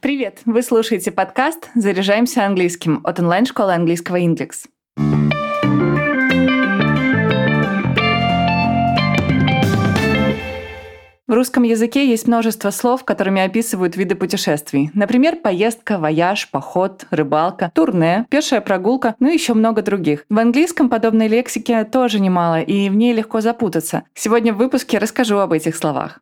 Привет! Вы слушаете подкаст «Заряжаемся английским» от онлайн-школы английского «Индекс». В русском языке есть множество слов, которыми описывают виды путешествий. Например, поездка, вояж, поход, рыбалка, турне, пешая прогулка, ну и еще много других. В английском подобной лексики тоже немало, и в ней легко запутаться. Сегодня в выпуске расскажу об этих словах.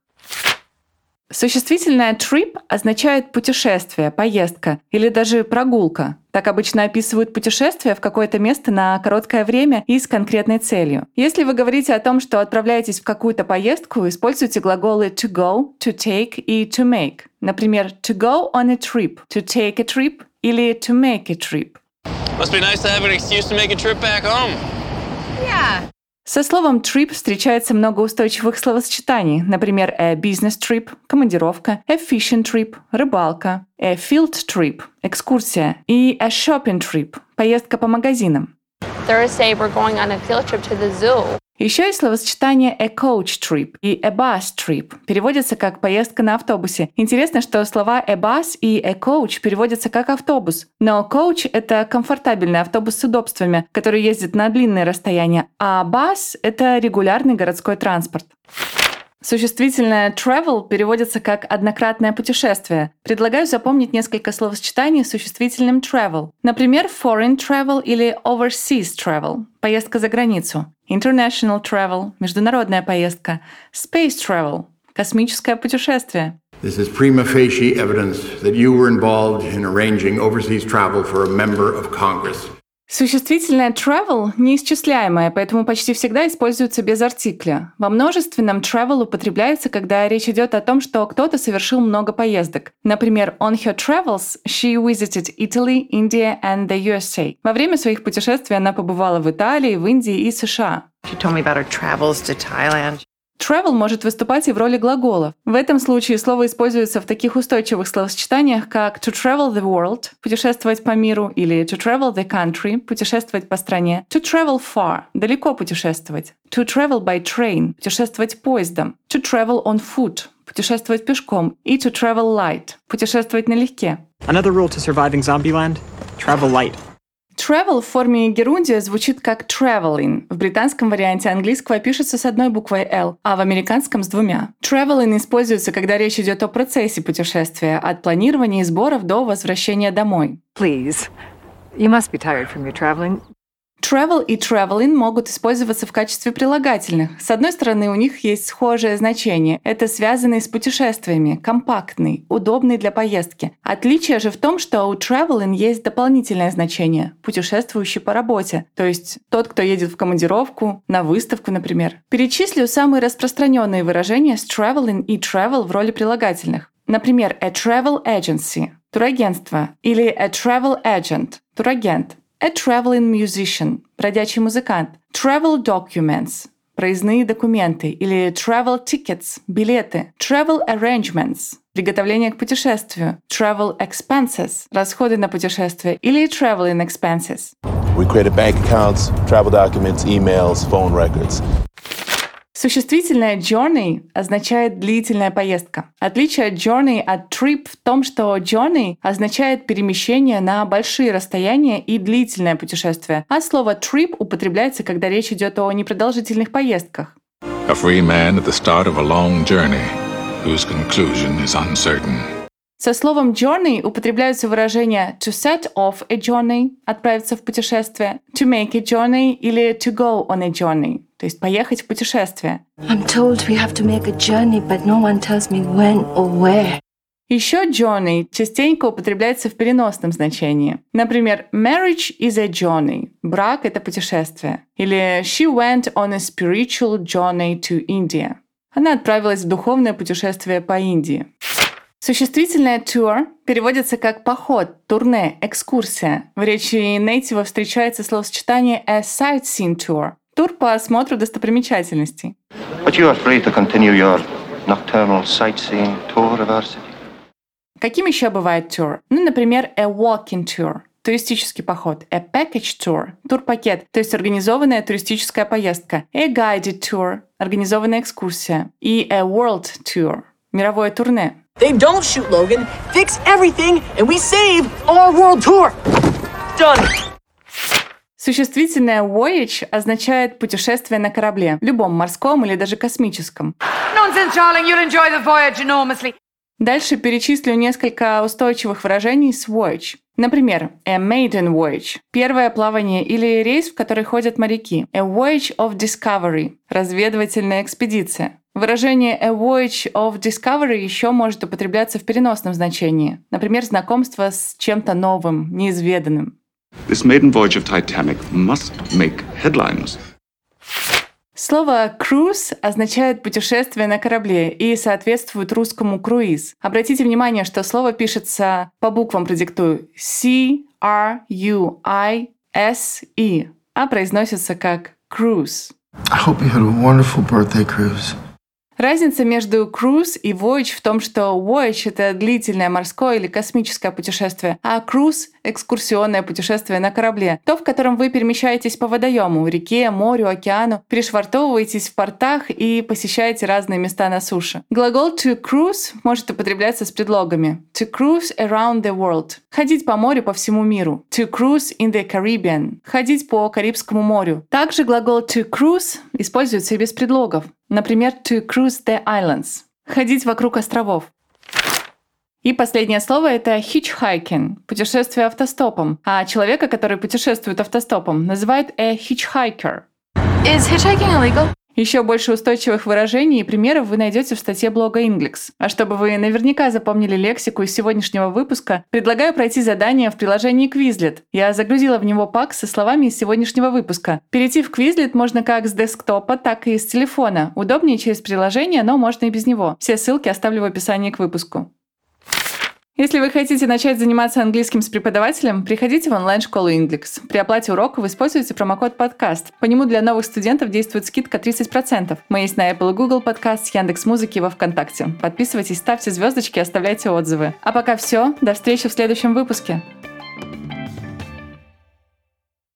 Существительное trip означает путешествие, поездка или даже прогулка. Так обычно описывают путешествие в какое-то место на короткое время и с конкретной целью. Если вы говорите о том, что отправляетесь в какую-то поездку, используйте глаголы to go, to take и to make. Например, to go on a trip, to take a trip или to make a trip. Must be nice to have an excuse to make a trip back home. Yeah. Со словом trip встречается много устойчивых словосочетаний, например, a business trip – командировка, a fishing trip – рыбалка, a field trip – экскурсия и a shopping trip – поездка по магазинам. Thursday, we're going on a field trip to the zoo. Еще есть словосочетание a coach trip и a bus trip. Переводятся как поездка на автобусе. Интересно, что слова a bus и a coach переводятся как автобус. Но coach — это комфортабельный автобус с удобствами, который ездит на длинные расстояния, а bus — это регулярный городской транспорт. Существительное travel переводится как «однократное путешествие». Предлагаю запомнить несколько словосочетаний с существительным travel. Например, foreign travel или overseas travel – поездка за границу. International travel – международная поездка. Space travel – космическое путешествие. This is prima facie evidence that you were involved in arranging overseas travel for a member of Congress. Существительное travel неисчисляемое, поэтому почти всегда используется без артикля. Во множественном travel употребляется, когда речь идет о том, что кто-то совершил много поездок. Например, on her travels she visited Italy, India and the USA. Во время своих путешествий она побывала в Италии, в Индии и США. She told me about her travels to Thailand. Travel может выступать и в роли глагола. В этом случае слово используется в таких устойчивых словосочетаниях, как to travel the world – путешествовать по миру, или to travel the country – путешествовать по стране, to travel far – далеко путешествовать, to travel by train – путешествовать поездом, to travel on foot – путешествовать пешком, и to travel light – путешествовать налегке. Another rule to surviving Zombieland travel light. Travel в форме герундия звучит как traveling. В британском варианте английского пишется с одной буквой L, а в американском с двумя. Traveling используется, когда речь идет о процессе путешествия, от планирования и сборов до возвращения домой. Please. You must be tired from your traveling. Travel и traveling могут использоваться в качестве прилагательных. С одной стороны, у них есть схожее значение. Это связанный с путешествиями, компактный, удобный для поездки. Отличие же в том, что у traveling есть дополнительное значение – путешествующий по работе. То есть тот, кто едет в командировку, на выставку, например. Перечислю самые распространенные выражения с traveling и travel в роли прилагательных. Например, a travel agency – турагентство или a travel agent – турагент – A traveling musician – бродячий музыкант. Travel documents – проездные документы или travel tickets – билеты. Travel arrangements – приготовление к путешествию. Travel expenses – расходы на путешествие или traveling expenses. We created bank accounts, travel documents, emails, phone records. Существительное journey означает длительная поездка. Отличие journey от trip в том, что journey означает перемещение на большие расстояния и длительное путешествие, а слово trip употребляется, когда речь идет о непродолжительных поездках. A free man at the start of a long journey, whose conclusion is uncertain. Со словом journey употребляются выражения to set off a journey – отправиться в путешествие, to make a journey или to go on a journey – то есть поехать в путешествие. Journey, no. Еще journey частенько употребляется в переносном значении. Например, marriage is a journey. Брак – это путешествие. Или she went on a spiritual journey to India. Она отправилась в духовное путешествие по Индии. Существительное tour переводится как поход, турне, экскурсия. В речи нейтива встречается словосочетание a sightseeing tour – тур по осмотру достопримечательностей. But you are free to continue your nocturnal sightseeing tour of our city. Каким еще бывает тур? Ну, например, a walking tour – туристический поход, a package tour – турпакет, то есть организованная туристическая поездка, a guided tour – организованная экскурсия и a world tour – Мировое турне. They don't shoot Logan, fix everything, and we save our world tour. Done. Существительное voyage означает путешествие на корабле, любом морском или даже космическом. Nonsense, darling. You'll enjoy the voyage enormously. Дальше перечислю несколько устойчивых выражений с voyage. Например, a maiden voyage – первое плавание или рейс, в который ходят моряки. A voyage of discovery – разведывательная экспедиция. Выражение a voyage of discovery еще может употребляться в переносном значении. Например, знакомство с чем-то новым, неизведанным. This maiden voyage of Titanic must make headlines. Слово «cruise» означает путешествие на корабле и соответствует русскому «круиз». Обратите внимание, что слово пишется по буквам продиктую C-R-U-I-S-E, а произносится как «cruise». I hope you had a wonderful birthday cruise. Разница между cruise и voyage в том, что voyage — это длительное морское или космическое путешествие, а cruise — экскурсионное путешествие на корабле, то, в котором вы перемещаетесь по водоему, реке, морю, океану, перешвартовываетесь в портах и посещаете разные места на суше. Глагол to cruise может употребляться с предлогами to cruise around the world — ходить по морю по всему миру, to cruise in the Caribbean — ходить по Карибскому морю. Также глагол to cruise используется и без предлогов. Например, to cruise the islands – ходить вокруг островов. И последнее слово – это hitchhiking – путешествие автостопом. А человека, который путешествует автостопом, называют a hitchhiker. Is hitchhiking illegal? Еще больше устойчивых выражений и примеров вы найдете в статье блога Inglix. А чтобы вы наверняка запомнили лексику из сегодняшнего выпуска, предлагаю пройти задание в приложении Quizlet. Я загрузила в него пак со словами из сегодняшнего выпуска. Перейти в Quizlet можно как с десктопа, так и с телефона. Удобнее через приложение, но можно и без него. Все ссылки оставлю в описании к выпуску. Если вы хотите начать заниматься английским с преподавателем, приходите в онлайн-школу Inglix. При оплате урока вы используете промокод подкаст. По нему для новых студентов действует скидка 30%. Мы есть на Apple и Google подкаст, Яндекс Музыки и во Вконтакте. Подписывайтесь, ставьте звездочки, оставляйте отзывы. А пока все. До встречи в следующем выпуске.